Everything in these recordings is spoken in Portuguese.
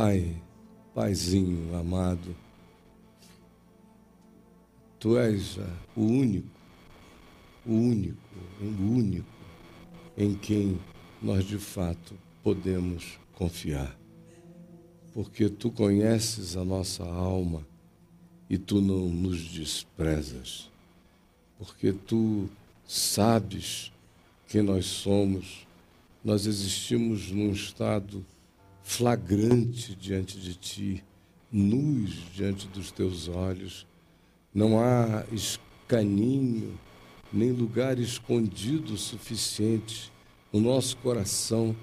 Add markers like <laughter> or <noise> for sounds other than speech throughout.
Pai, Paizinho amado, Tu és o único, o único, o único em quem nós de fato podemos confiar. Porque Tu conheces a nossa alma e Tu não nos desprezas. Porque Tu sabes quem nós somos. Nós existimos num estado flagrante diante de Ti, nus diante dos Teus olhos. Não há escaninho, nem lugar escondido suficiente no nosso coração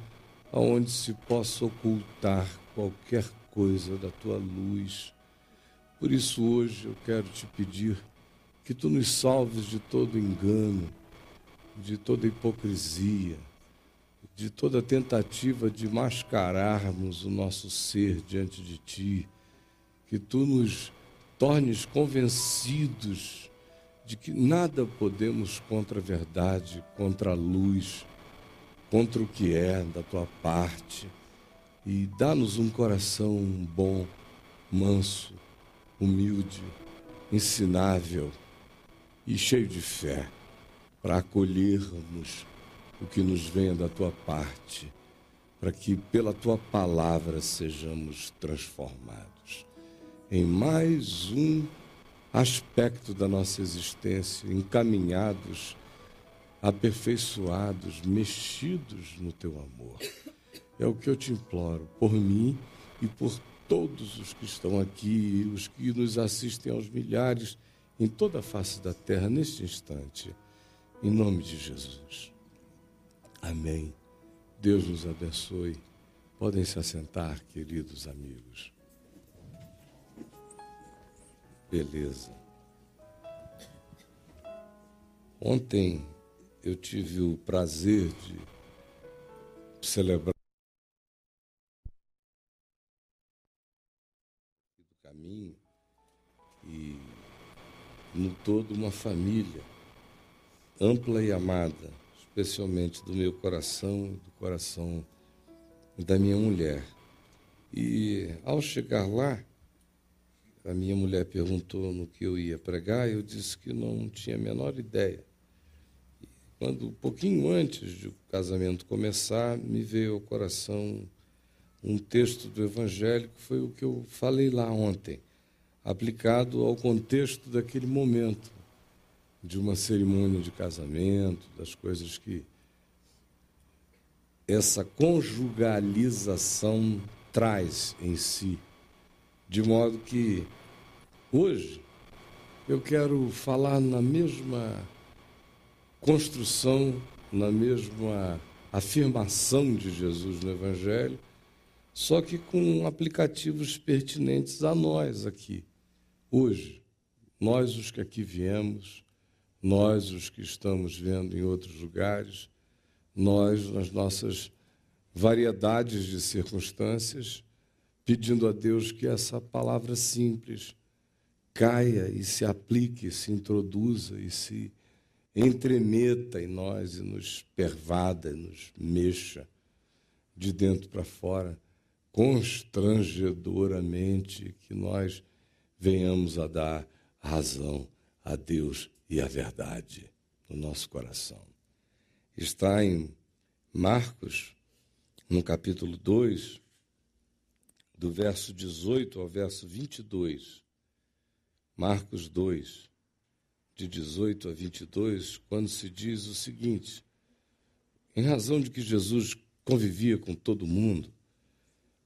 aonde se possa ocultar qualquer coisa da tua luz. Por isso hoje eu quero te pedir que tu nos salves de todo engano, de toda hipocrisia, de toda tentativa de mascararmos o nosso ser diante de ti, que tu nos tornes convencidos de que nada podemos contra a verdade, contra a luz, contra o que é da tua parte. E dá-nos um coração bom, manso, humilde, ensinável e cheio de fé para acolhermos o que nos venha da tua parte, para que pela tua palavra sejamos transformados em mais um aspecto da nossa existência, encaminhados, aperfeiçoados, mexidos no teu amor. É o que eu te imploro, por mim e por todos os que estão aqui, os que nos assistem aos milhares em toda a face da terra neste instante, em nome de Jesus. Amém. Deus nos abençoe. Podem se assentar, queridos amigos. Beleza. Ontem eu tive o prazer de celebrar do caminho e no todo uma família ampla e amada, especialmente do meu coração do coração da minha mulher. E ao chegar lá, a minha mulher perguntou no que eu ia pregar, eu disse que não tinha a menor ideia. Quando, um pouquinho antes do casamento começar, me veio ao coração um texto do Evangelho, que foi o que eu falei lá ontem, aplicado ao contexto daquele momento, de uma cerimônia de casamento, das coisas que essa conjugalização traz em si. De modo que hoje eu quero falar na mesma construção, na mesma afirmação de Jesus no Evangelho, só que com aplicativos pertinentes a nós aqui, hoje. Nós, os que aqui viemos, nós, os que estamos vendo em outros lugares, nós, nas nossas variedades de circunstâncias, pedindo a Deus que essa palavra simples caia e se aplique, se introduza e se entremeta em nós e nos pervada, nos mexa de dentro para fora, constrangedoramente, que nós venhamos a dar razão a Deus e a verdade no nosso coração. Está em Marcos, no capítulo 2, do verso 18 ao verso 22, Marcos 2, de 18 a 22, quando se diz o seguinte: em razão de que Jesus convivia com todo mundo,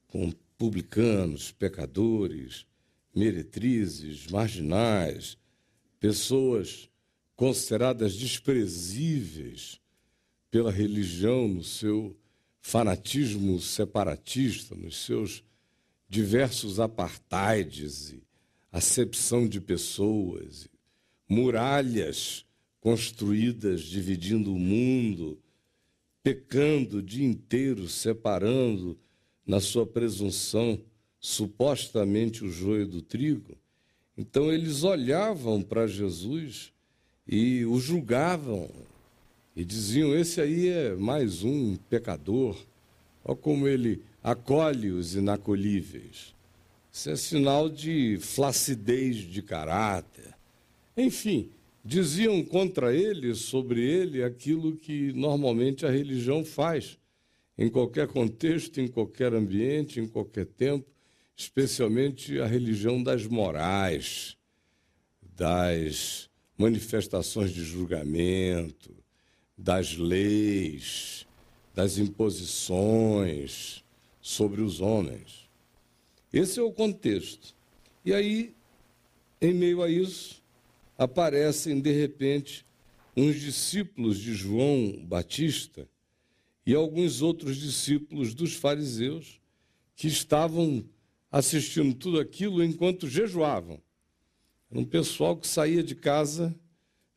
com publicanos, pecadores, meretrizes, marginais, pessoas consideradas desprezíveis pela religião no seu fanatismo separatista, nos seus diversos apartheids e acepção de pessoas, muralhas construídas dividindo o mundo, pecando o dia inteiro, separando na sua presunção supostamente o joio do trigo. Então eles olhavam para Jesus e o julgavam e diziam: Esse aí é mais um pecador. Olha como ele acolhe os inacolíveis. Isso é sinal de flacidez de caráter. Enfim, diziam contra ele, sobre ele, aquilo que normalmente a religião faz, em qualquer contexto, em qualquer ambiente, em qualquer tempo, especialmente a religião das morais, das manifestações de julgamento, das leis, das imposições sobre os homens. Esse é o contexto. E aí, em meio a isso, aparecem de repente uns discípulos de João Batista e alguns outros discípulos dos fariseus que estavam assistindo tudo aquilo enquanto jejuavam. Era um pessoal que saía de casa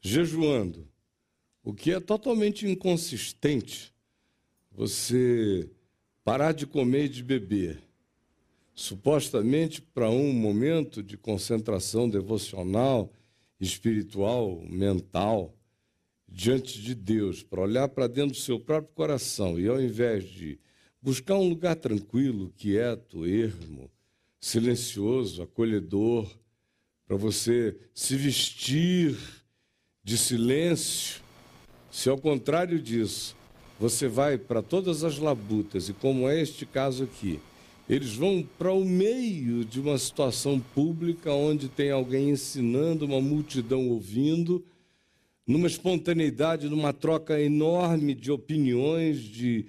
jejuando, o que é totalmente inconsistente. Você parar de comer e de beber supostamente para um momento de concentração devocional, espiritual, mental, diante de Deus, para olhar para dentro do seu próprio coração e ao invés de buscar um lugar tranquilo, quieto, ermo, silencioso, acolhedor, para você se vestir de silêncio, se ao contrário disso, você vai para todas as labutas, e como é este caso aqui, eles vão para o meio de uma situação pública onde tem alguém ensinando, uma multidão ouvindo, numa espontaneidade, numa troca enorme de opiniões, de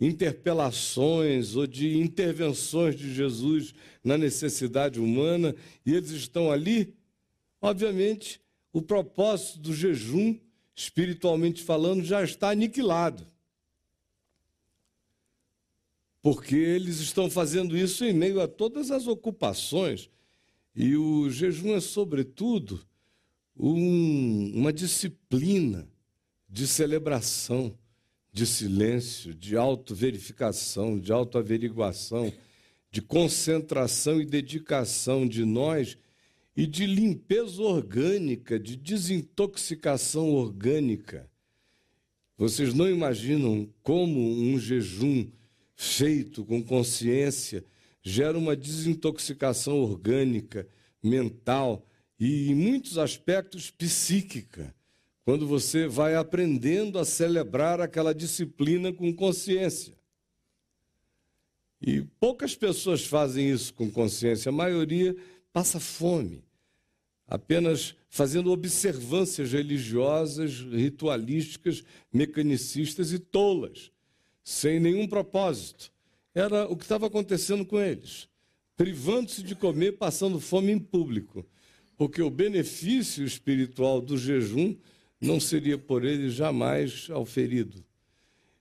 interpelações ou de intervenções de Jesus na necessidade humana, e eles estão ali, obviamente, o propósito do jejum, espiritualmente falando, já está aniquilado porque eles estão fazendo isso em meio a todas as ocupações. E o jejum é, sobretudo, um, uma disciplina de celebração, de silêncio, de autoverificação, de autoaveriguação, de concentração e dedicação de nós e de limpeza orgânica, de desintoxicação orgânica. Vocês não imaginam como um jejum feito com consciência, gera uma desintoxicação orgânica, mental e, em muitos aspectos, psíquica, quando você vai aprendendo a celebrar aquela disciplina com consciência. E poucas pessoas fazem isso com consciência, a maioria passa fome, apenas fazendo observâncias religiosas, ritualísticas, mecanicistas e tolas sem nenhum propósito. Era o que estava acontecendo com eles, privando-se de comer, passando fome em público, porque o benefício espiritual do jejum não seria por eles jamais auferido.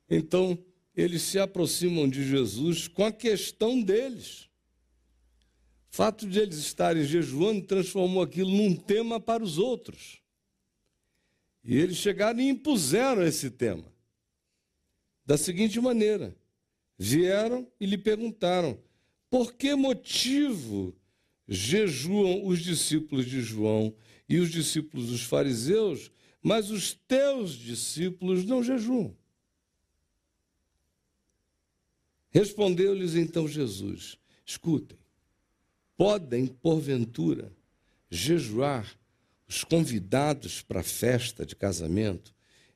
Então, eles se aproximam de Jesus com a questão deles. O fato de eles estarem jejuando transformou aquilo num tema para os outros. E eles chegaram e impuseram esse tema da seguinte maneira: vieram e lhe perguntaram: por que motivo jejuam os discípulos de João e os discípulos dos fariseus, mas os teus discípulos não jejuam? Respondeu-lhes então Jesus: Escutem, podem, porventura, jejuar os convidados para a festa de casamento,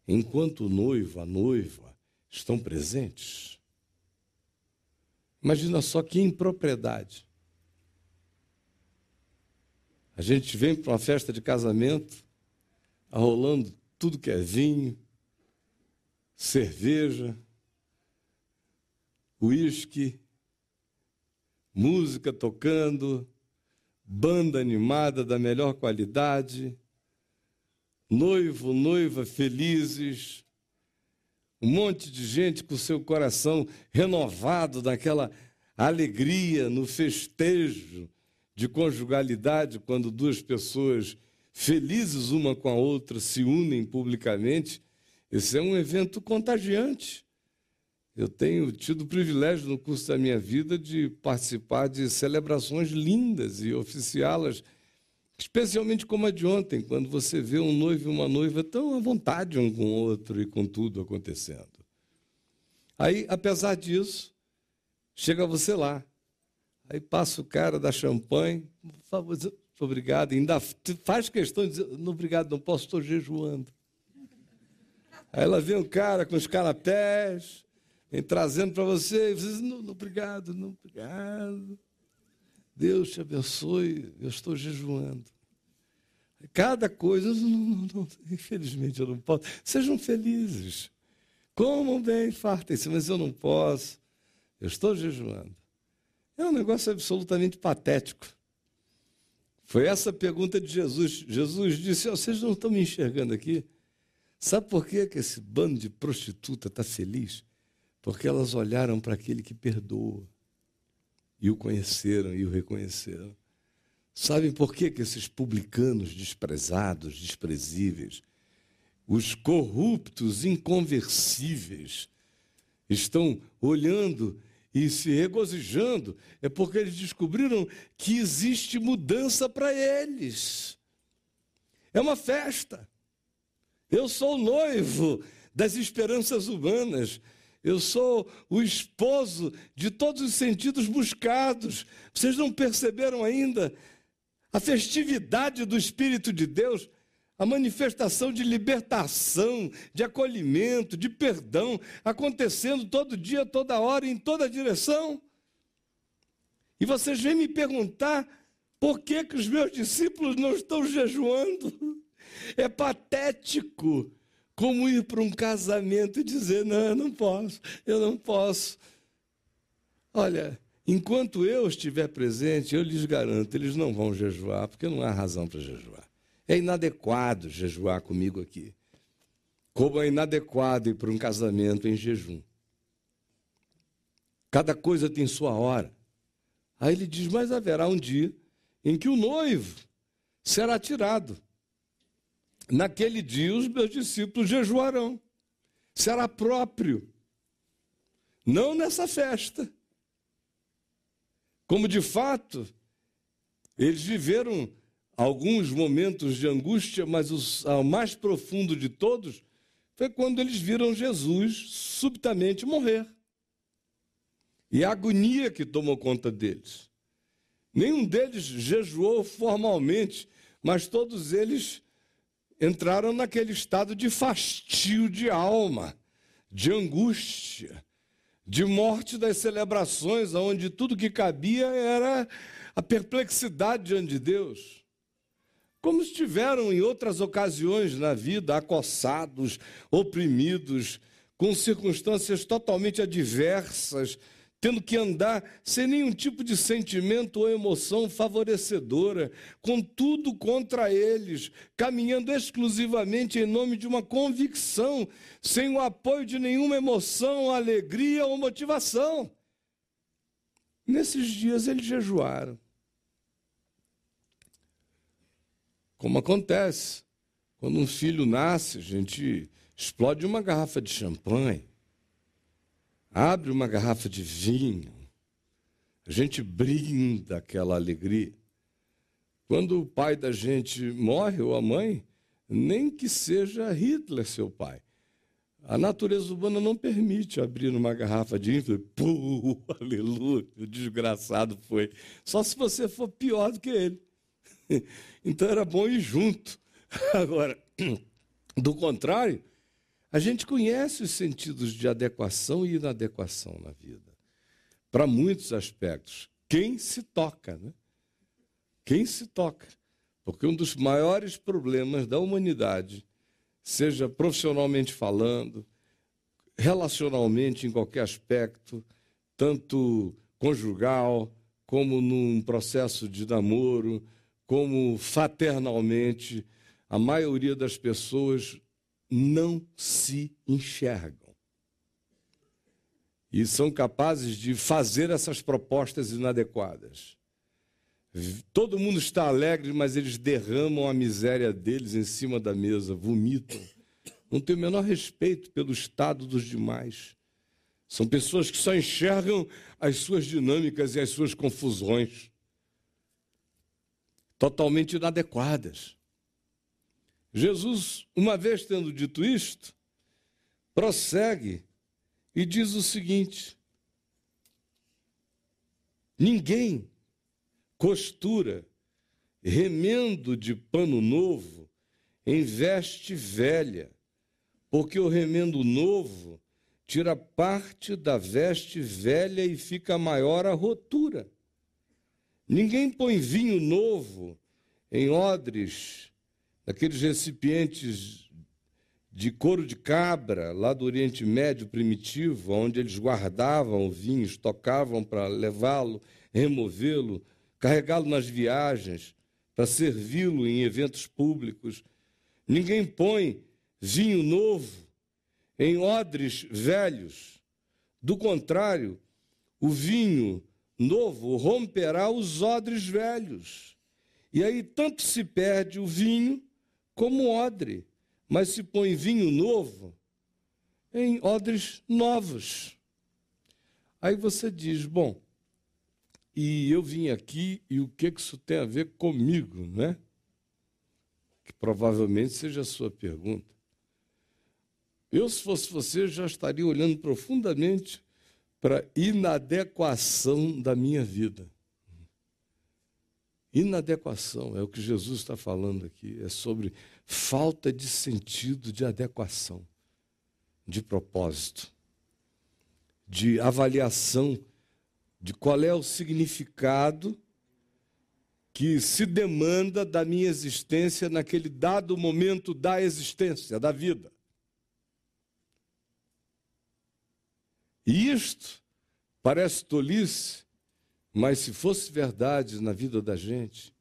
enquanto o noivo, a noiva, estão presentes. Imagina só que impropriedade. A gente vem para uma festa de casamento, rolando tudo que é vinho, cerveja, uísque, música tocando, banda animada da melhor qualidade, noivo, noiva felizes, um monte de gente com seu coração renovado daquela alegria no festejo de conjugalidade, quando duas pessoas felizes uma com a outra se unem publicamente. Esse é um evento contagiante. Eu tenho tido o privilégio no curso da minha vida de participar de celebrações lindas e oficiá-las Especialmente como a de ontem, quando você vê um noivo e uma noiva tão à vontade um com o outro e com tudo acontecendo. Aí, apesar disso, chega você lá. Aí passa o cara da champanhe, por favor, obrigado, ainda faz questão de dizer, não, obrigado, não posso, estou jejuando. Aí ela vem um cara com os canapés, vem trazendo para você, e você diz, não, não, obrigado, não, obrigado. Deus te abençoe, eu estou jejuando. Cada coisa, não, não, infelizmente eu não posso. Sejam felizes. Comam bem, fartem-se, mas eu não posso. Eu estou jejuando. É um negócio absolutamente patético. Foi essa a pergunta de Jesus. Jesus disse: oh, Vocês não estão me enxergando aqui? Sabe por que esse bando de prostituta está feliz? Porque elas olharam para aquele que perdoa e o conheceram e o reconheceram. Sabem por que, que esses publicanos desprezados, desprezíveis, os corruptos, inconversíveis, estão olhando e se regozijando? É porque eles descobriram que existe mudança para eles. É uma festa. Eu sou o noivo das esperanças humanas. Eu sou o esposo de todos os sentidos buscados. Vocês não perceberam ainda a festividade do Espírito de Deus, a manifestação de libertação, de acolhimento, de perdão, acontecendo todo dia, toda hora, em toda direção. E vocês vêm me perguntar por que, que os meus discípulos não estão jejuando. É patético como ir para um casamento e dizer: não, eu não posso, eu não posso. Olha, Enquanto eu estiver presente, eu lhes garanto, eles não vão jejuar, porque não há razão para jejuar. É inadequado jejuar comigo aqui. Como é inadequado ir para um casamento em jejum. Cada coisa tem sua hora. Aí ele diz: Mas haverá um dia em que o noivo será tirado. Naquele dia, os meus discípulos jejuarão. Será próprio. Não nessa festa como de fato eles viveram alguns momentos de angústia, mas o mais profundo de todos foi quando eles viram Jesus subitamente morrer. E a agonia que tomou conta deles. Nenhum deles jejuou formalmente, mas todos eles entraram naquele estado de fastio de alma, de angústia, de morte das celebrações, onde tudo que cabia era a perplexidade diante de Deus. Como estiveram em outras ocasiões na vida, acossados, oprimidos, com circunstâncias totalmente adversas, tendo que andar sem nenhum tipo de sentimento ou emoção favorecedora, com tudo contra eles, caminhando exclusivamente em nome de uma convicção, sem o apoio de nenhuma emoção, alegria ou motivação. Nesses dias eles jejuaram. Como acontece quando um filho nasce, a gente explode uma garrafa de champanhe abre uma garrafa de vinho, a gente brinda aquela alegria. Quando o pai da gente morre, ou a mãe, nem que seja Hitler seu pai. A natureza humana não permite abrir uma garrafa de vinho, pô, <laughs> aleluia, o desgraçado foi. Só se você for pior do que ele. <laughs> Então era bom ir junto. <laughs> Agora, do contrário, a gente conhece os sentidos de adequação e inadequação na vida, para muitos aspectos. Quem se toca, né? Quem se toca. Porque um dos maiores problemas da humanidade, seja profissionalmente falando, relacionalmente em qualquer aspecto, tanto conjugal, como num processo de namoro, como fraternalmente, a maioria das pessoas não se enxergam. E são capazes de fazer essas propostas inadequadas. Todo mundo está alegre, mas eles derramam a miséria deles em cima da mesa, vomitam. Não tem o menor respeito pelo estado dos demais. São pessoas que só enxergam as suas dinâmicas e as suas confusões. Totalmente inadequadas. Jesus, uma vez tendo dito isto, prossegue e diz o seguinte: Ninguém costura remendo de pano novo em veste velha, porque o remendo novo tira parte da veste velha e fica maior a rotura. Ninguém põe vinho novo em odres, naqueles recipientes de couro de cabra, lá do Oriente Médio primitivo, onde eles guardavam o vinho, estocavam para levá-lo, removê-lo, carregá-lo nas viagens, para servi-lo em eventos públicos. Ninguém põe vinho novo em odres velhos. Do contrário, o vinho novo romperá os odres velhos. E aí tanto se perde o vinho como o odre, mas se põe vinho novo em odres novos. Aí você diz: bom, e eu vim aqui e o que isso tem a ver comigo, né? Que provavelmente seja a sua pergunta. Eu, se fosse você, já estaria olhando profundamente para inadequação da minha vida. Inadequação é o que Jesus está falando aqui, é sobre falta de sentido de adequação, de propósito, de avaliação de qual é o significado que se demanda da minha existência naquele dado momento da existência, da vida. E isto parece tolice, mas se fosse verdade na vida da gente,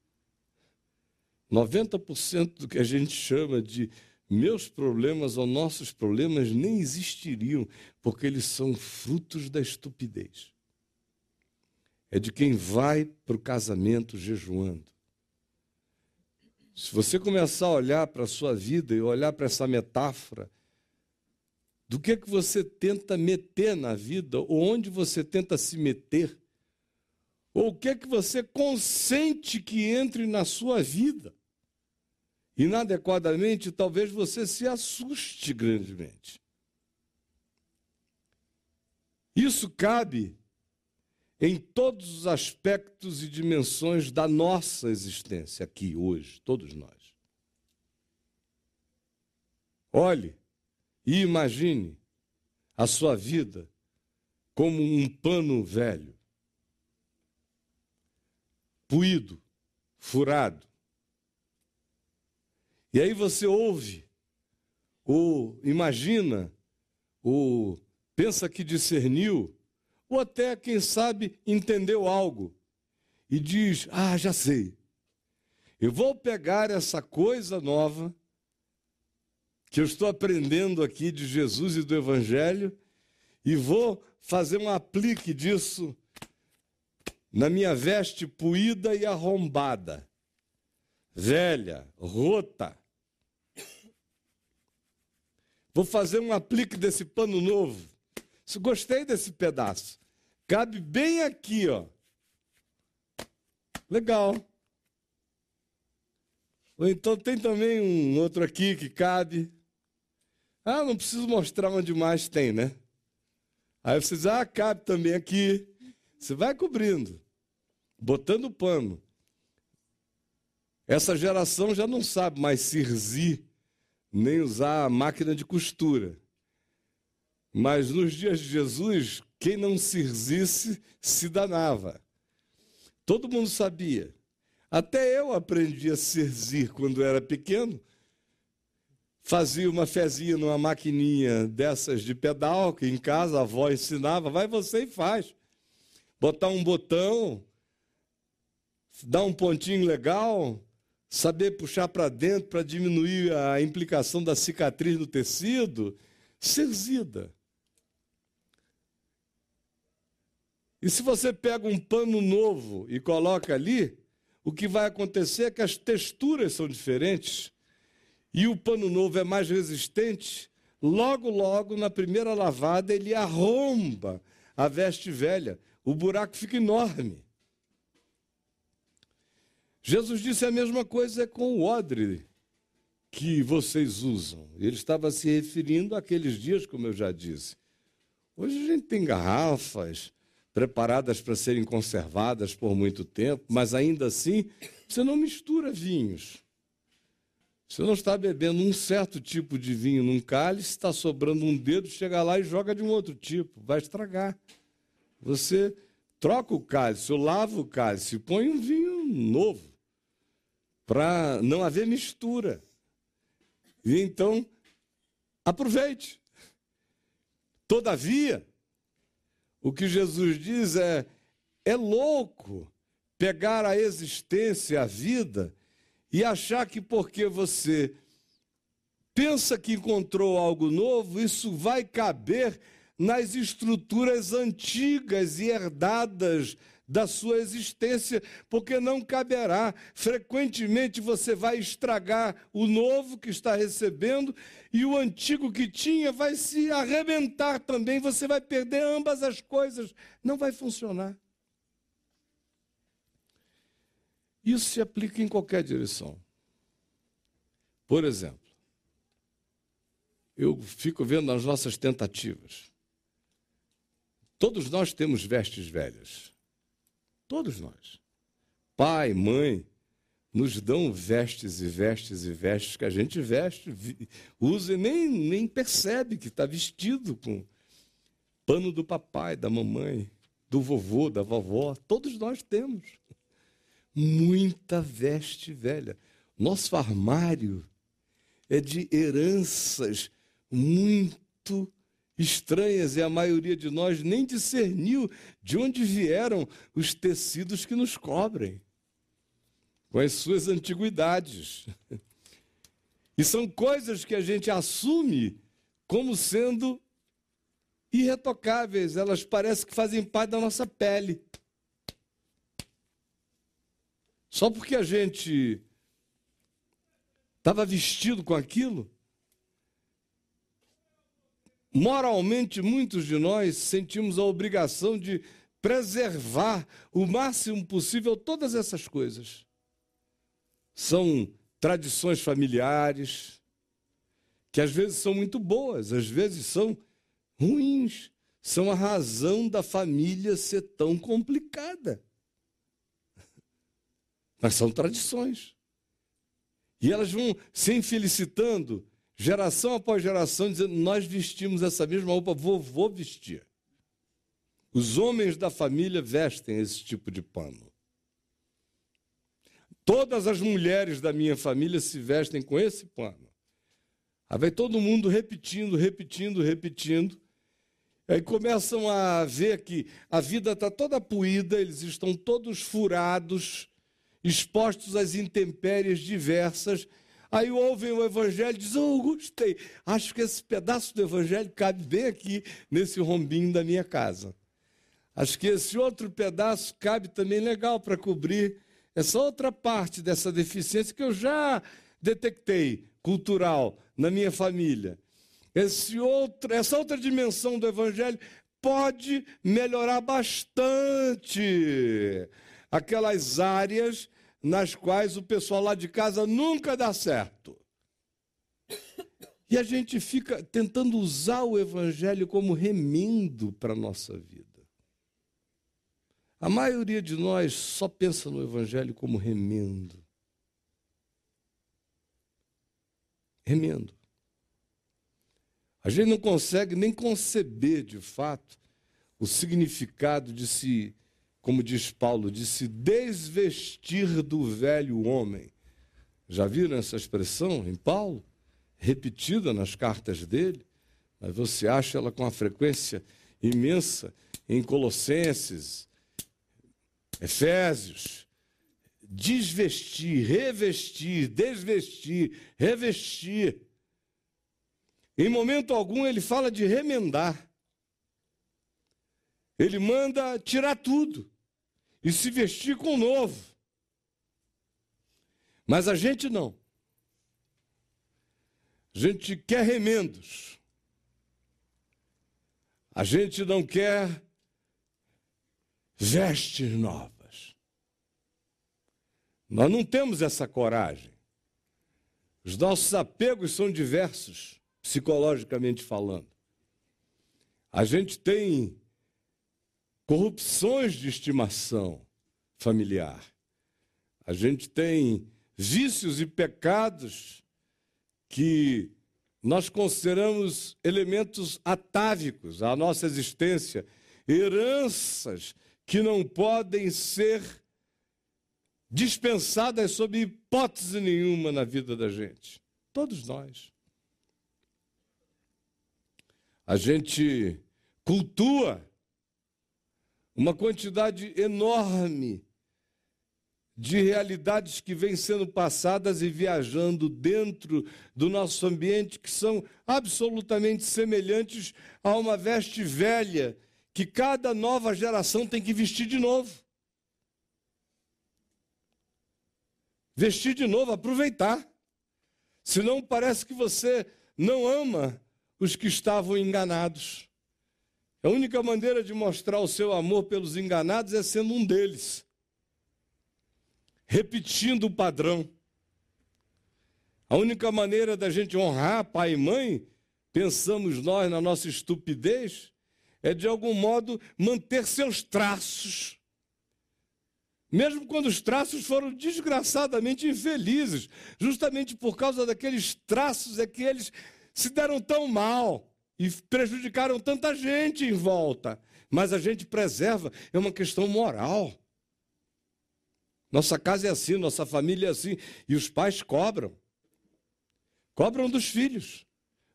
90% do que a gente chama de meus problemas ou nossos problemas nem existiriam, porque eles são frutos da estupidez é de quem vai para o casamento jejuando. Se você começar a olhar para a sua vida e olhar para essa metáfora, do que que você tenta meter na vida, ou onde você tenta se meter, ou o que é que você consente que entre na sua vida. Inadequadamente, talvez você se assuste grandemente. Isso cabe em todos os aspectos e dimensões da nossa existência aqui hoje, todos nós. Olhe e imagine a sua vida como um pano velho, puído, furado. E aí você ouve, ou imagina, ou pensa que discerniu ou até, quem sabe, entendeu algo e diz: Ah, já sei. Eu vou pegar essa coisa nova que eu estou aprendendo aqui de Jesus e do Evangelho e vou fazer um aplique disso na minha veste puída e arrombada, velha, rota. Vou fazer um aplique desse pano novo. Gostei desse pedaço. Cabe bem aqui, ó. Legal. Ou então tem também um outro aqui que cabe. Ah, não preciso mostrar onde mais tem, né? Aí você diz, ah, cabe também aqui. Você vai cobrindo, botando pano. Essa geração já não sabe mais cirzir, nem usar a máquina de costura. Mas nos dias de Jesus, quem não cirzisse se danava. Todo mundo sabia. Até eu aprendi a cirzir quando era pequeno. Fazia uma fezinha numa maquininha dessas de pedal, que em casa a avó ensinava, vai você e faz. Botar um botão, dar um pontinho legal, saber puxar para dentro para diminuir a implicação da cicatriz no tecido, cirzida. E se você pega um pano novo e coloca ali, o que vai acontecer é que as texturas são diferentes e o pano novo é mais resistente. Logo, logo, na primeira lavada, ele arromba a veste velha. O buraco fica enorme. Jesus disse a mesma coisa com o odre que vocês usam. Ele estava se referindo àqueles dias, como eu já disse. Hoje a gente tem garrafas, preparadas para serem conservadas por muito tempo, mas ainda assim você não mistura vinhos. Você não está bebendo um certo tipo de vinho num cálice, está sobrando um dedo, chega lá e joga de um outro tipo, vai estragar. Você troca o cálice, ou lava o cálice, põe um vinho novo, para não haver mistura. E então, aproveite. Todavia, o que Jesus diz é: é louco pegar a existência, a vida, e achar que porque você pensa que encontrou algo novo, isso vai caber nas estruturas antigas e herdadas da sua existência, porque não caberá. Frequentemente você vai estragar o novo que está recebendo e o antigo que tinha vai se arrebentar também. Você vai perder ambas as coisas. Não vai funcionar. Isso se aplica em qualquer direção. Por exemplo, eu fico vendo as nossas tentativas. Todos nós temos vestes velhas. Todos nós. Pai, mãe, nos dão vestes e vestes e vestes que a gente veste, usa e nem, nem percebe que está vestido com pano do papai, da mamãe, do vovô, da vovó. Todos nós temos muita veste velha. Nosso armário é de heranças muito estranhas e a maioria de nós nem discerniu de onde vieram os tecidos que nos cobrem, com as suas antiguidades. <laughs> E são coisas que a gente assume como sendo irretocáveis, elas parecem que fazem parte da nossa pele. Só porque a gente estava vestido com aquilo, Moralmente, muitos de nós sentimos a obrigação de preservar o máximo possível todas essas coisas. São tradições familiares, que às vezes são muito boas, às vezes são ruins, são a razão da família ser tão complicada. Mas são tradições. E elas vão se infelicitando geração após geração, dizendo: Nós vestimos essa mesma roupa, vovô vestia. Os homens da família vestem esse tipo de pano. Todas as mulheres da minha família se vestem com esse pano. Aí vai todo mundo repetindo, repetindo, repetindo. Aí começam a ver que a vida está toda puída, eles estão todos furados, expostos às intempéries diversas, Aí ouvem o evangelho e dizem, oh, gostei, acho que esse pedaço do evangelho cabe bem aqui nesse rombinho da minha casa. Acho que esse outro pedaço cabe também legal para cobrir essa outra parte dessa deficiência que eu já detectei, cultural, na minha família. Esse outro, essa outra dimensão do evangelho pode melhorar bastante aquelas áreas nas quais o pessoal lá de casa nunca dá certo. E a gente fica tentando usar o evangelho como remendo para a nossa vida. A maioria de nós só pensa no evangelho como remendo. Remendo. A gente não consegue nem conceber, de fato, o significado de se como diz Paulo, de se desvestir do velho homem. Já viram essa expressão em Paulo? Repetida nas cartas dele, mas você acha ela com uma frequência imensa em Colossenses, Efésios. Desvestir, revestir, desvestir, revestir. Em momento algum ele fala de remendar. Ele manda tirar tudo e se vestir com o novo. Mas a gente não. A gente quer remendos. A gente não quer vestes novas. Nós não temos essa coragem. Os nossos apegos são diversos, psicologicamente falando. A gente tem corrupções de estimação familiar. A gente tem vícios e pecados que nós consideramos elementos atávicos à nossa existência, heranças que não podem ser dispensadas sob hipótese nenhuma na vida da gente. Todos nós. A gente cultua uma quantidade enorme de realidades que vêm sendo passadas e viajando dentro do nosso ambiente, que são absolutamente semelhantes a uma veste velha que cada nova geração tem que vestir de novo. Vestir de novo, aproveitar. Senão parece que você não ama os que estavam enganados. A única maneira de mostrar o seu amor pelos enganados é sendo um deles repetindo o padrão. A única maneira da gente honrar pai e mãe, pensamos nós na nossa estupidez, é de algum modo manter seus traços. Mesmo quando os traços foram desgraçadamente infelizes, justamente por causa daqueles traços é que eles se deram tão mal e prejudicaram tanta gente em volta. Mas a gente preserva, é uma questão moral. Nossa casa é assim, nossa família é assim. E os pais cobram. Cobram dos filhos.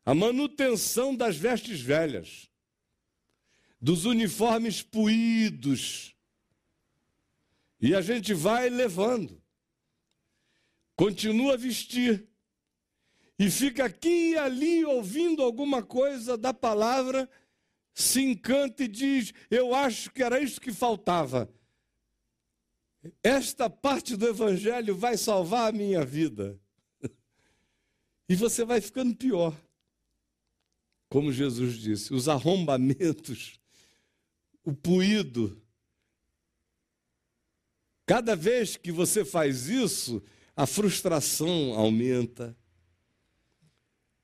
A manutenção das vestes velhas, dos uniformes puídos. E a gente vai levando. Continua a vestir. E fica aqui e ali ouvindo alguma coisa da palavra, se encanta e diz: Eu acho que era isso que faltava. Esta parte do Evangelho vai salvar a minha vida. <laughs> E você vai ficando pior. Como Jesus disse, os arrombamentos, o puído. Cada vez que você faz isso, a frustração aumenta,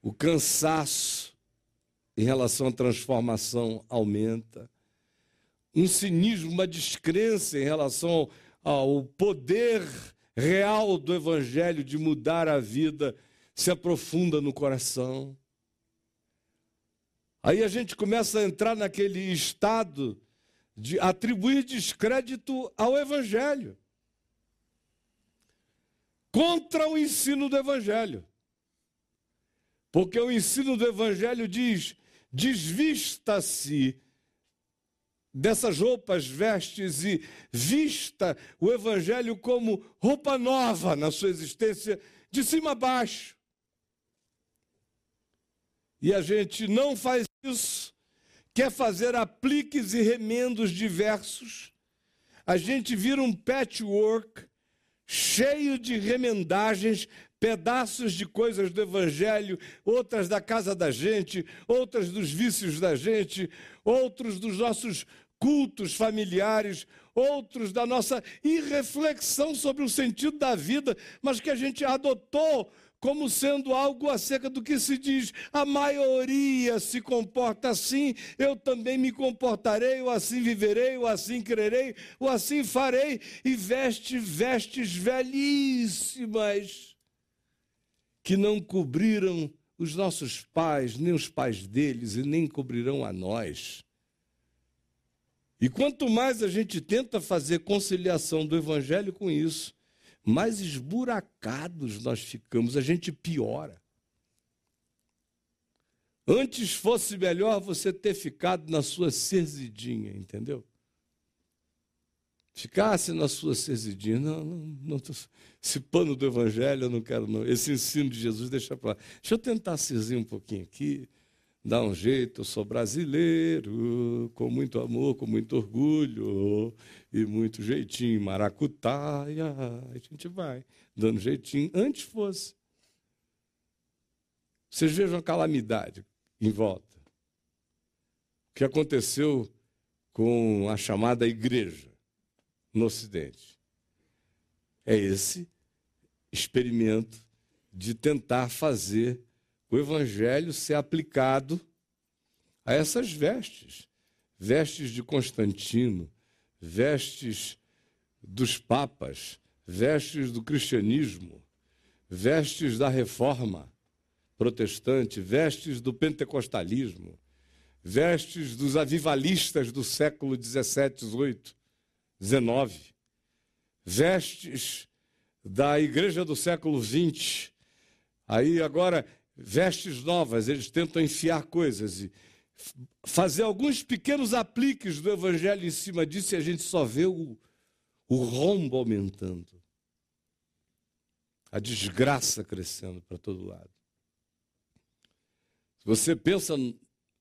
o cansaço em relação à transformação aumenta, um cinismo, uma descrença em relação ao poder real do Evangelho de mudar a vida se aprofunda no coração. Aí a gente começa a entrar naquele estado de atribuir descrédito ao Evangelho, contra o ensino do Evangelho. Porque o ensino do Evangelho diz: desvista-se dessas roupas, vestes e vista o Evangelho como roupa nova na sua existência, de cima a baixo. E a gente não faz isso, quer fazer apliques e remendos diversos. A gente vira um patchwork cheio de remendagens, pedaços de coisas do Evangelho, outras da casa da gente, outras dos vícios da gente, outros dos nossos cultos familiares, outros da nossa irreflexão sobre o sentido da vida, mas que a gente adotou como sendo algo acerca do que se diz, a maioria se comporta assim, eu também me comportarei, ou assim viverei, ou assim crerei, ou assim farei, e veste vestes velhíssimas que não cobriram os nossos pais, nem os pais deles, e nem cobrirão a nós. E quanto mais a gente tenta fazer conciliação do evangelho com isso, mais esburacados nós ficamos, a gente piora. Antes fosse melhor você ter ficado na sua cerzidinha, entendeu? Ficasse na sua cerzidinha. Não, não, não esse pano do evangelho eu não quero, não. Esse ensino de Jesus, deixa para lá. Deixa eu tentar cerzir um pouquinho aqui dá um jeito, eu sou brasileiro, com muito amor, com muito orgulho e muito jeitinho, maracutaia, a gente vai, dando jeitinho, antes fosse. Vocês vejam a calamidade em volta. O que aconteceu com a chamada igreja no Ocidente. É esse experimento de tentar fazer o evangelho ser aplicado a essas vestes. vestes de Constantino, vestes dos papas, vestes do cristianismo, vestes da reforma protestante, vestes do pentecostalismo, vestes dos avivalistas do século 17, 18, 19, vestes da igreja do século 20. Aí agora vestes novas, eles tentam enfiar coisas e fazer alguns pequenos apliques do evangelho em cima disso e a gente só vê o, o rombo aumentando. A desgraça crescendo para todo lado. Se você pensa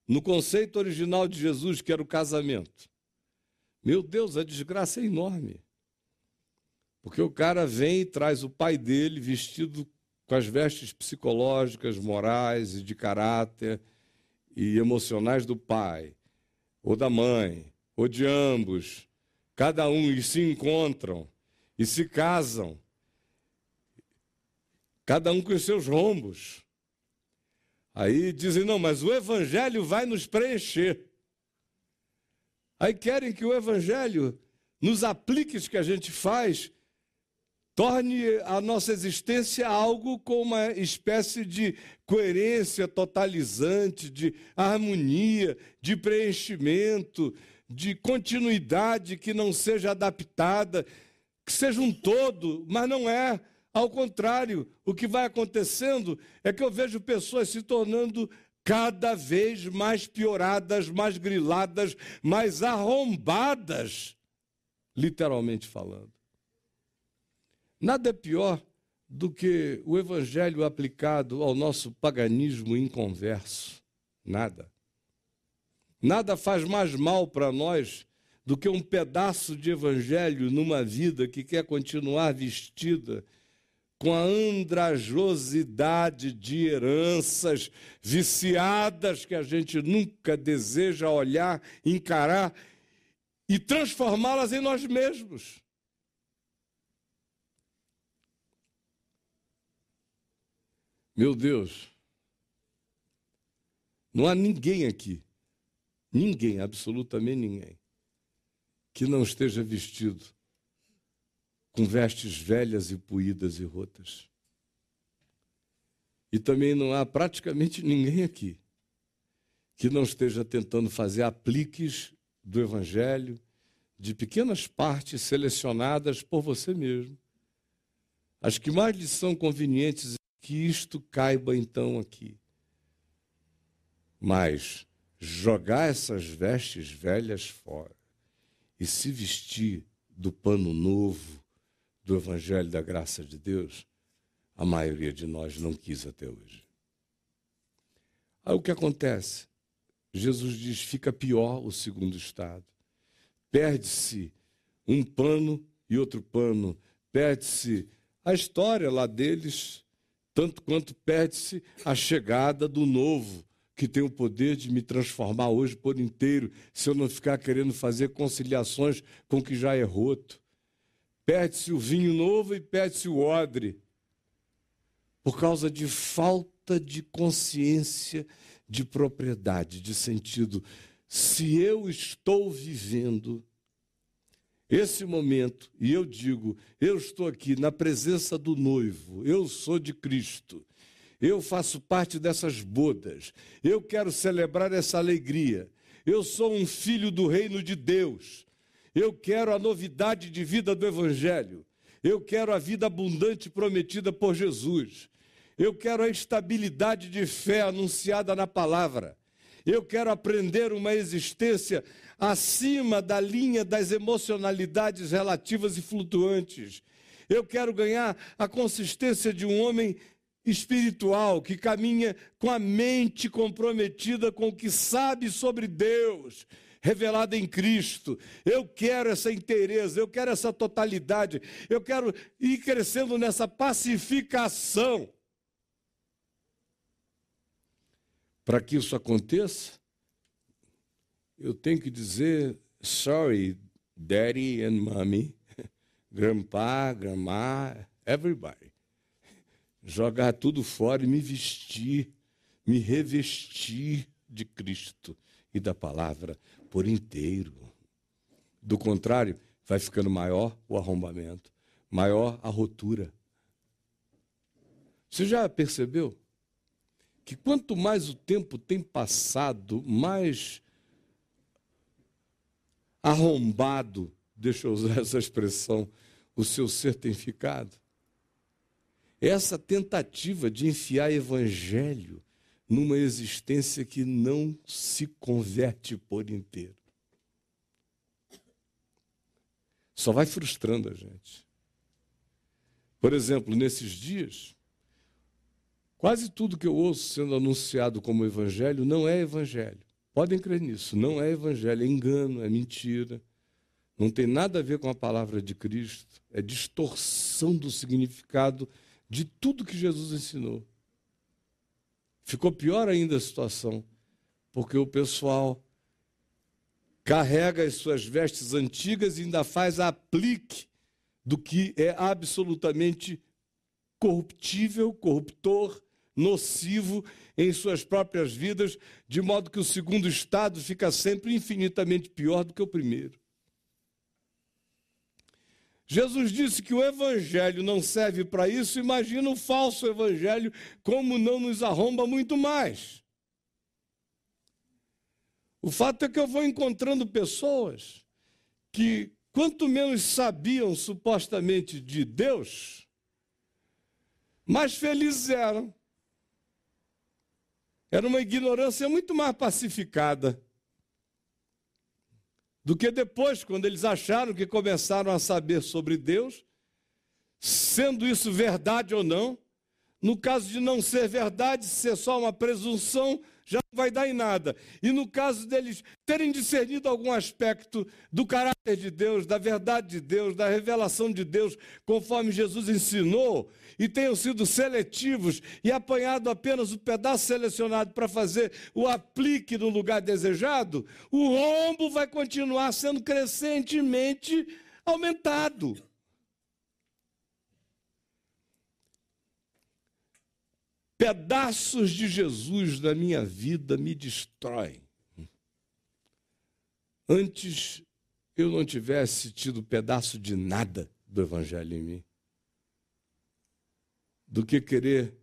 no conceito original de Jesus, que era o casamento, meu Deus, a desgraça é enorme. Porque o cara vem e traz o pai dele vestido com as vestes psicológicas, morais e de caráter e emocionais do pai, ou da mãe, ou de ambos. Cada um e se encontram e se casam. Cada um com os seus rombos. Aí dizem: não, mas o Evangelho vai nos preencher. Aí querem que o Evangelho, nos apliques que a gente faz, torne a nossa existência algo com uma espécie de coerência totalizante, de harmonia, de preenchimento, de continuidade que não seja adaptada, que seja um todo, mas não é. Ao contrário, o que vai acontecendo é que eu vejo pessoas se tornando cada vez mais pioradas, mais griladas, mais arrombadas, literalmente falando. Nada é pior do que o evangelho aplicado ao nosso paganismo inconverso. Nada. Nada faz mais mal para nós do que um pedaço de evangelho numa vida que quer continuar vestida com a andrajosidade de heranças viciadas que a gente nunca deseja olhar, encarar e transformá-las em nós mesmos. Meu Deus, não há ninguém aqui, ninguém, absolutamente ninguém, que não esteja vestido com vestes velhas e puídas e rotas. E também não há praticamente ninguém aqui que não esteja tentando fazer apliques do Evangelho de pequenas partes selecionadas por você mesmo. As que mais lhe são convenientes, que isto caiba então aqui. Mas jogar essas vestes velhas fora e se vestir do pano novo, do Evangelho da graça de Deus, a maioria de nós não quis até hoje. Aí o que acontece? Jesus diz: fica pior o segundo estado. Perde-se um pano e outro pano, perde-se a história lá deles, tanto quanto perde-se a chegada do novo, que tem o poder de me transformar hoje por inteiro, se eu não ficar querendo fazer conciliações com o que já é roto. Perde-se o vinho novo e perde-se o odre, por causa de falta de consciência de propriedade, de sentido. Se eu estou vivendo esse momento, e eu digo, eu estou aqui na presença do noivo, eu sou de Cristo, eu faço parte dessas bodas, eu quero celebrar essa alegria, eu sou um filho do reino de Deus. Eu quero a novidade de vida do Evangelho. Eu quero a vida abundante prometida por Jesus. Eu quero a estabilidade de fé anunciada na palavra. Eu quero aprender uma existência acima da linha das emocionalidades relativas e flutuantes. Eu quero ganhar a consistência de um homem espiritual que caminha com a mente comprometida com o que sabe sobre Deus, revelada em Cristo. Eu quero essa inteireza, eu quero essa totalidade, eu quero ir crescendo nessa pacificação. Para que isso aconteça, eu tenho que dizer sorry, daddy and mommy, <laughs> grandpa, grandma, everybody. Jogar tudo fora e me vestir, me revestir de Cristo e da palavra por inteiro. Do contrário, vai ficando maior o arrombamento, maior a rotura. Você já percebeu que quanto mais o tempo tem passado, mais arrombado, deixa eu usar essa expressão, o seu ser tem ficado? Essa tentativa de enfiar evangelho numa existência que não se converte por inteiro. Só vai frustrando a gente. Por exemplo, nesses dias, quase tudo que eu ouço sendo anunciado como evangelho não é evangelho. Podem crer nisso, não é evangelho, é engano, é mentira. Não tem nada a ver com a palavra de Cristo, é distorção do significado de tudo que Jesus ensinou. Ficou pior ainda a situação, porque o pessoal carrega as suas vestes antigas e ainda faz aplique do que é absolutamente corruptível, corruptor, nocivo em suas próprias vidas, de modo que o segundo estado fica sempre infinitamente pior do que o primeiro. Jesus disse que o evangelho não serve para isso, imagina o falso evangelho como não nos arromba muito mais. O fato é que eu vou encontrando pessoas que, quanto menos sabiam supostamente de Deus, mais felizes eram. Era uma ignorância muito mais pacificada do que depois, quando eles acharam que começaram a saber sobre Deus, sendo isso verdade ou não. No caso de não ser verdade, ser só uma presunção, já não vai dar em nada. E no caso deles terem discernido algum aspecto do caráter de Deus, da verdade de Deus, da revelação de Deus, conforme Jesus ensinou, e tenham sido seletivos e apanhado apenas o pedaço selecionado para fazer o aplique no lugar desejado, o rombo vai continuar sendo crescentemente aumentado. Pedaços de Jesus na minha vida me destroem. Antes eu não tivesse tido pedaço de nada do Evangelho em mim, do que querer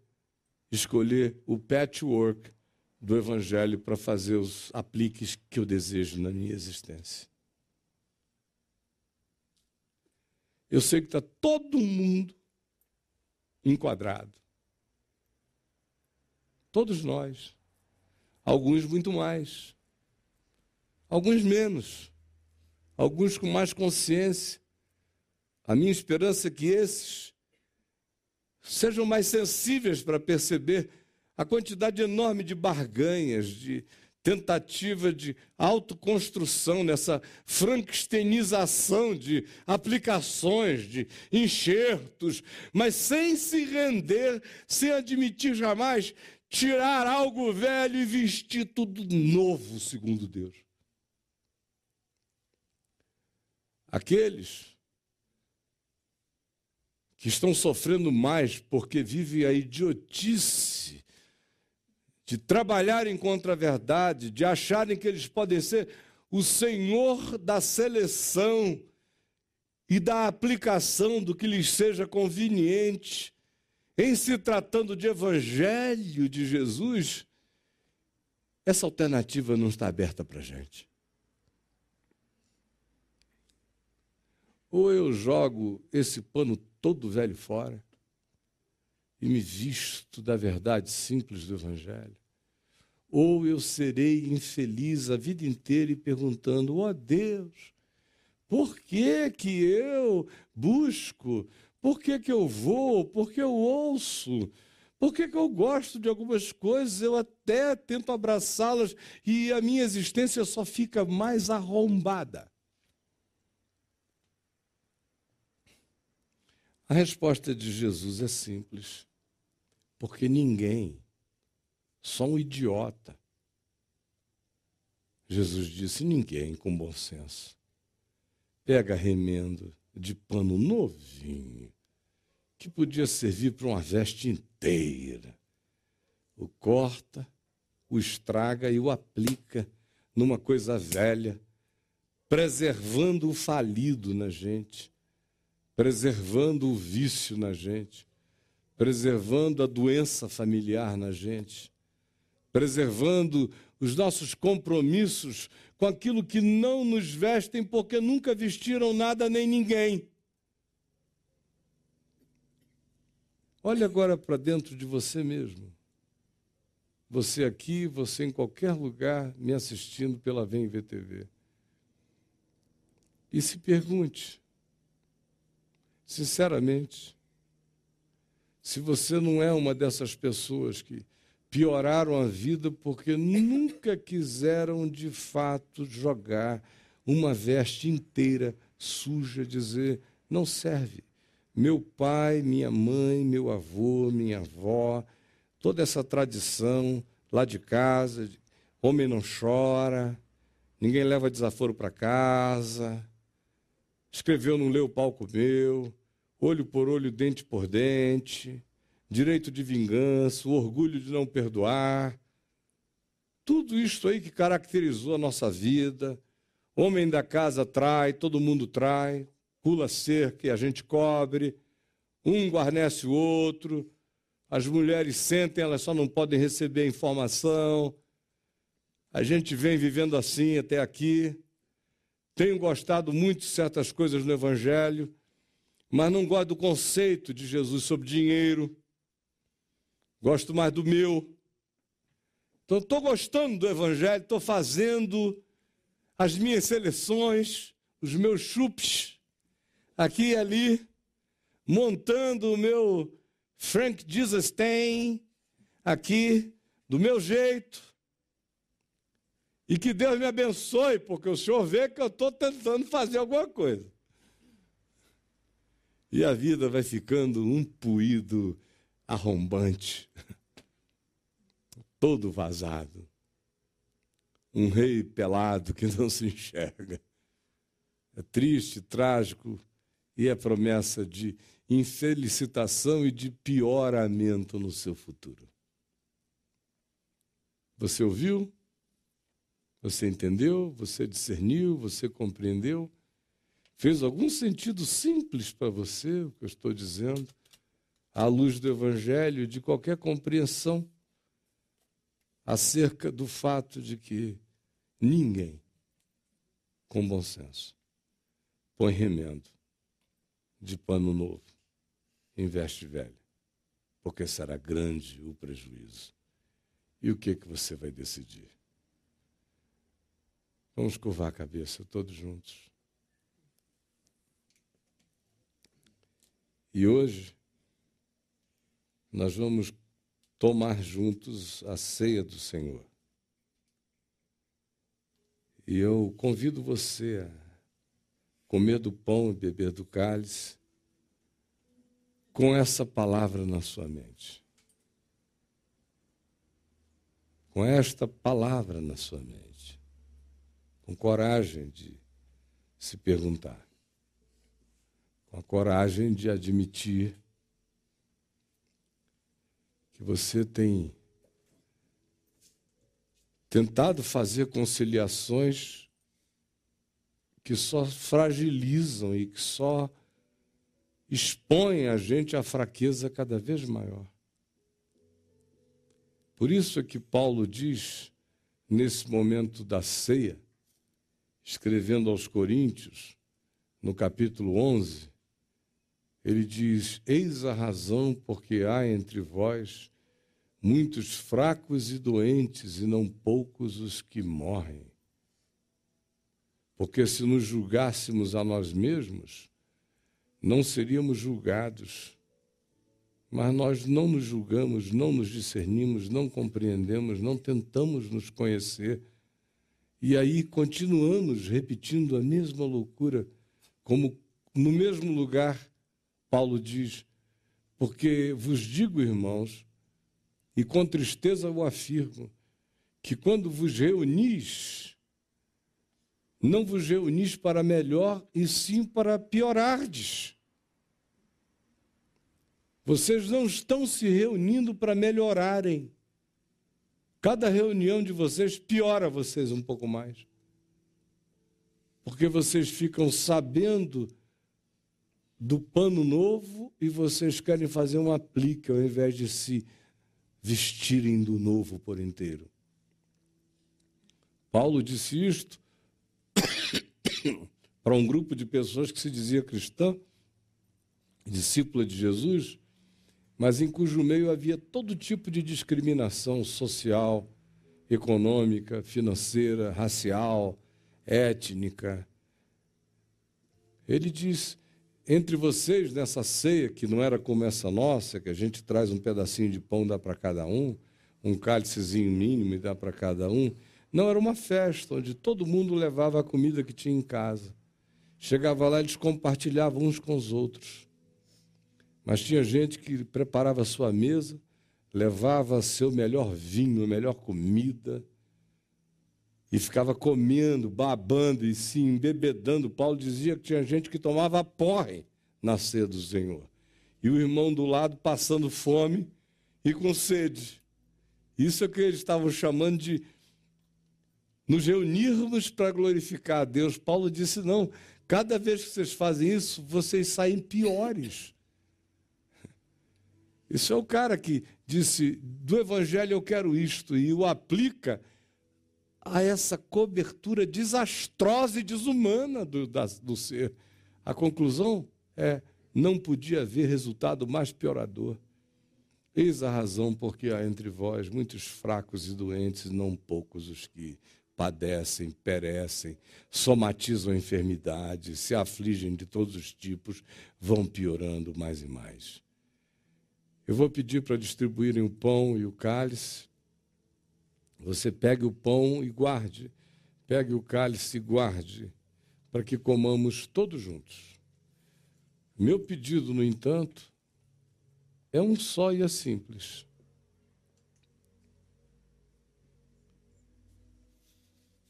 escolher o patchwork do Evangelho para fazer os apliques que eu desejo na minha existência. Eu sei que está todo mundo enquadrado. Todos nós. Alguns muito mais. Alguns menos. Alguns com mais consciência. A minha esperança é que esses sejam mais sensíveis para perceber a quantidade enorme de barganhas, de tentativa de autoconstrução, nessa frankensteinização de aplicações, de enxertos, mas sem se render, sem admitir jamais tirar algo velho e vestir tudo novo, segundo Deus. Aqueles que estão sofrendo mais porque vivem a idiotice de trabalharem contra a verdade, de acharem que eles podem ser o senhor da seleção e da aplicação do que lhes seja conveniente em se tratando de evangelho de Jesus, essa alternativa não está aberta para a gente. Ou eu jogo esse pano todo velho fora e me visto da verdade simples do Evangelho, ou eu serei infeliz a vida inteira e perguntando: ó oh Deus, por que que eu busco por que, que eu vou? Por que eu ouço? Por que, que eu gosto de algumas coisas? Eu até tento abraçá-las e a minha existência só fica mais arrombada. A resposta de Jesus é simples. Porque ninguém, só um idiota, Jesus disse: ninguém com bom senso pega remendo de pano novinho, que podia servir para uma veste inteira. O corta, o estraga e o aplica numa coisa velha, preservando o falido na gente, preservando o vício na gente, preservando a doença familiar na gente, preservando os nossos compromissos com aquilo que não nos vestem porque nunca vestiram nada nem ninguém. Olhe agora para dentro de você mesmo. Você aqui, você em qualquer lugar me assistindo pela Vem VTV. E se pergunte, sinceramente, se você não é uma dessas pessoas que pioraram a vida porque nunca quiseram de fato jogar uma veste inteira suja, dizer, não serve. Meu pai, minha mãe, meu avô, minha avó, toda essa tradição lá de casa, homem não chora, ninguém leva desaforo para casa, escreveu, não leu, palco meu, olho por olho, dente por dente, direito de vingança, o orgulho de não perdoar, tudo isso aí que caracterizou a nossa vida. Homem da casa trai, todo mundo trai, pula cerca e a gente cobre, um guarnece o outro, as mulheres sentem, elas só não podem receber informação. A gente vem vivendo assim até aqui. Tenho gostado muito de certas coisas no Evangelho, mas não gosto do conceito de Jesus sobre dinheiro. Gosto mais do meu. Então, estou gostando do Evangelho, estou fazendo as minhas seleções, os meus chupes, aqui e ali, montando o meu Frank Jesus tem, aqui, do meu jeito. E que Deus me abençoe, porque o Senhor vê que eu estou tentando fazer alguma coisa. E a vida vai ficando um puído arrombante, <laughs> todo vazado. Um rei pelado que não se enxerga. É triste, trágico e é promessa de infelicitação e de pioramento no seu futuro. Você ouviu? Você entendeu? Você discerniu? Você compreendeu? Fez algum sentido simples para você o que eu estou dizendo? À luz do Evangelho, de qualquer compreensão acerca do fato de que ninguém, com bom senso, põe remendo de pano novo em veste velha, porque será grande o prejuízo. E o que, que você vai decidir? Vamos curvar a cabeça todos juntos. E hoje, nós vamos tomar juntos a ceia do Senhor. E eu convido você a comer do pão e beber do cálice com essa palavra na sua mente. Com esta palavra na sua mente. Com coragem de se perguntar. Com a coragem de admitir que você tem tentado fazer conciliações que só fragilizam e que só expõem a gente à fraqueza cada vez maior. Por isso é que Paulo diz, nesse momento da ceia, escrevendo aos Coríntios, no capítulo 11, ele diz: Eis a razão porque há entre vós muitos fracos e doentes, e não poucos os que morrem. Porque se nos julgássemos a nós mesmos, não seríamos julgados. Mas nós não nos julgamos, não nos discernimos, não compreendemos, não tentamos nos conhecer. E aí continuamos repetindo a mesma loucura, como no mesmo lugar Paulo diz: Porque vos digo, irmãos, e com tristeza o afirmo, que quando vos reunis, não vos reunis para melhor, e sim para piorardes. Vocês não estão se reunindo para melhorarem. Cada reunião de vocês piora vocês um pouco mais. Porque vocês ficam sabendo do pano novo e vocês querem fazer um aplique ao invés de se vestirem do novo por inteiro. Paulo disse isto <coughs> para um grupo de pessoas que se dizia cristã, discípula de Jesus, mas em cujo meio havia todo tipo de discriminação social, econômica, financeira, racial, étnica. Ele diz: entre vocês, nessa ceia, que não era como essa nossa, que a gente traz um pedacinho de pão, dá para cada um, um cálicezinho mínimo e dá para cada um, não era uma festa onde todo mundo levava a comida que tinha em casa. Chegava lá, eles compartilhavam uns com os outros. Mas tinha gente que preparava a sua mesa, levava seu melhor vinho, a melhor comida, e ficava comendo, babando e se embebedando. Paulo dizia que tinha gente que tomava porre na ceia do Senhor. E o irmão do lado passando fome e com sede. Isso é que eles estavam chamando de nos reunirmos para glorificar a Deus. Paulo disse: não, cada vez que vocês fazem isso, vocês saem piores. Isso é o cara que disse: do Evangelho eu quero isto, e o aplica a essa cobertura desastrosa e desumana do, da, do ser. A conclusão é: não podia haver resultado mais piorador. Eis a razão porque há entre vós muitos fracos e doentes, não poucos os que padecem, perecem, somatizam enfermidades, se afligem de todos os tipos, vão piorando mais e mais. Eu vou pedir para distribuírem o pão e o cálice. Você pegue o pão e guarde, pegue o cálice e guarde, para que comamos todos juntos. Meu pedido, no entanto, é um só e é simples.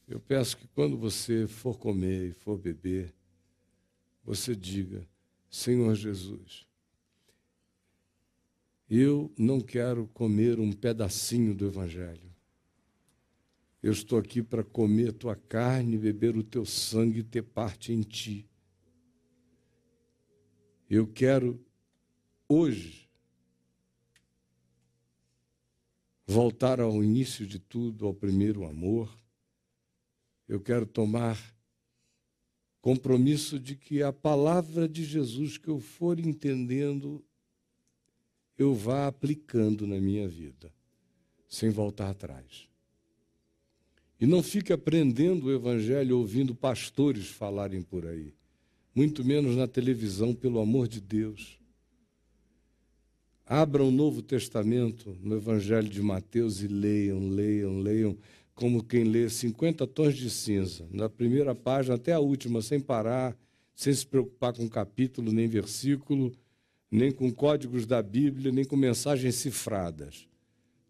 Eu peço que quando você for comer e for beber, você diga: Senhor Jesus, eu não quero comer um pedacinho do Evangelho. Eu estou aqui para comer tua carne, beber o teu sangue e ter parte em ti. Eu quero hoje voltar ao início de tudo, ao primeiro amor eu quero tomar compromisso de que a palavra de Jesus que eu for entendendo, eu vá aplicando na minha vida, sem voltar atrás. E não fique aprendendo o Evangelho ouvindo pastores falarem por aí, muito menos na televisão, pelo amor de Deus. Abram o Novo Testamento no Evangelho de Mateus e leiam, leiam, leiam como quem lê 50 tons de cinza, da primeira página até a última, sem parar, sem se preocupar com capítulo, nem versículo, nem com códigos da Bíblia, nem com mensagens cifradas.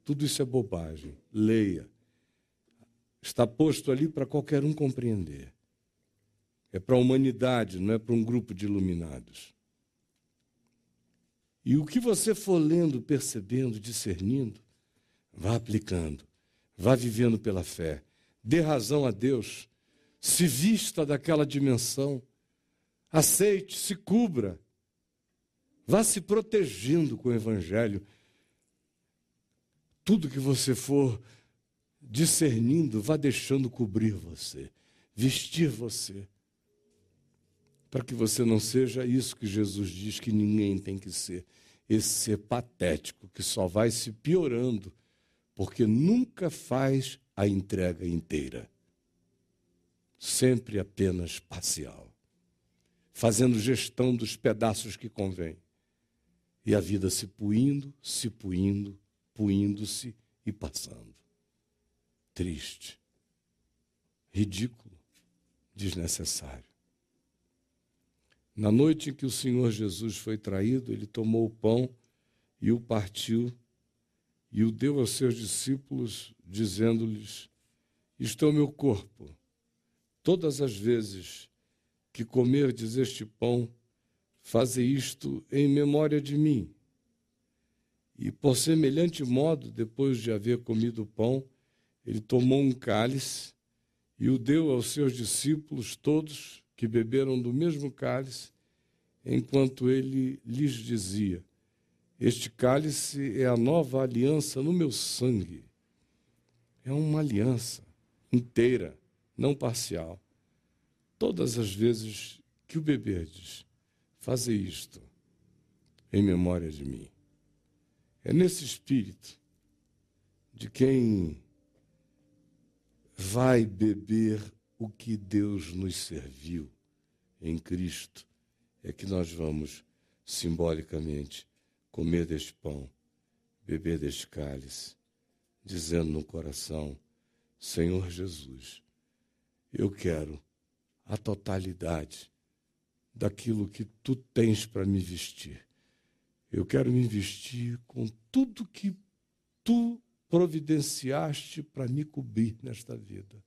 Tudo isso é bobagem. Leia. Está posto ali para qualquer um compreender. É para a humanidade, não é para um grupo de iluminados. E o que você for lendo, percebendo, discernindo, vá aplicando. Vá vivendo pela fé. Dê razão a Deus. Se vista daquela dimensão. Aceite, se cubra. Vá se protegendo com o Evangelho. Tudo que você for discernindo, vá deixando cobrir você, vestir você, para que você não seja isso que Jesus diz que ninguém tem que ser, esse ser patético que só vai se piorando porque nunca faz a entrega inteira. Sempre apenas parcial. Fazendo gestão dos pedaços que convém. E a vida se puindo, se puindo, puindo-se e passando. Triste. Ridículo. Desnecessário. Na noite em que o Senhor Jesus foi traído, ele tomou o pão e o partiu e o deu aos seus discípulos, dizendo-lhes: Isto é o meu corpo. Todas as vezes que comerdes este pão, faze isto em memória de mim. E por semelhante modo, depois de haver comido o pão, ele tomou um cálice e o deu aos seus discípulos todos que beberam do mesmo cálice, enquanto ele lhes dizia: Este cálice é a nova aliança no meu sangue. É uma aliança inteira, não parcial. Todas as vezes que o beberdes, fazei isto em memória de mim. É nesse espírito de quem vai beber o que Deus nos serviu em Cristo, é que nós vamos simbolicamente comer deste pão, beber deste cálice, dizendo no coração: Senhor Jesus, eu quero a totalidade daquilo que tu tens para me vestir. Eu quero me vestir com tudo que tu providenciaste para me cobrir nesta vida.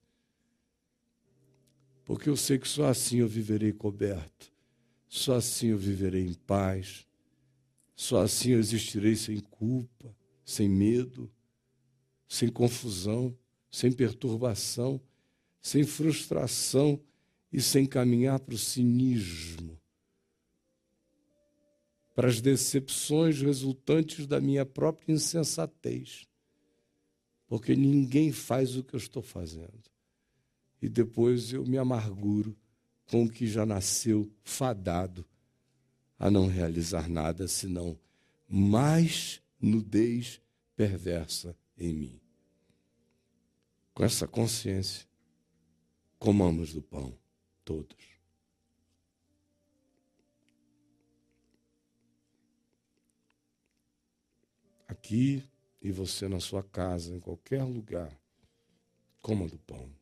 Porque eu sei que só assim eu viverei coberto, só assim eu viverei em paz, só assim eu existirei sem culpa, sem medo, sem confusão, sem perturbação, sem frustração e sem caminhar para o cinismo, para as decepções resultantes da minha própria insensatez porque ninguém faz o que eu estou fazendo. E depois eu me amarguro com o que já nasceu fadado a não realizar nada senão mais nudez perversa em mim. Com essa consciência, comamos do pão, todos. Aqui e você na sua casa, em qualquer lugar, coma do pão.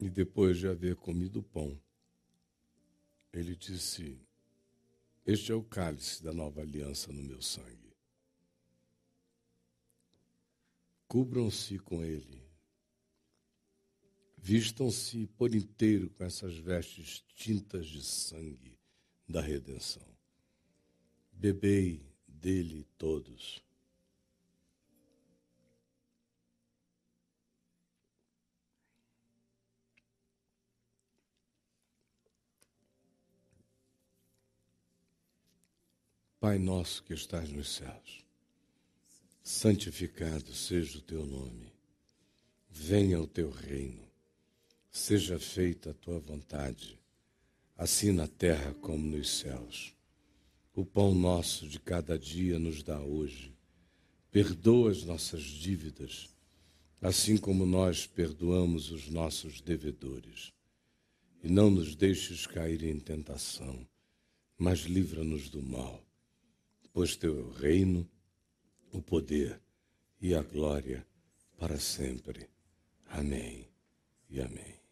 E depois de haver comido o pão, ele disse: Este é o cálice da nova aliança no meu sangue. Cubram-se com ele. Vistam-se por inteiro com essas vestes tintas de sangue da redenção. Bebei dele todos. Pai nosso que estás nos céus santificado seja o teu nome. Venha o teu reino. Seja feita a tua vontade, assim na terra como nos céus. O pão nosso de cada dia nos dá hoje. Perdoa as nossas dívidas, assim como nós perdoamos os nossos devedores. E não nos deixes cair em tentação, mas livra-nos do mal, pois teu é o reino o poder e a glória para sempre. Amém e amém.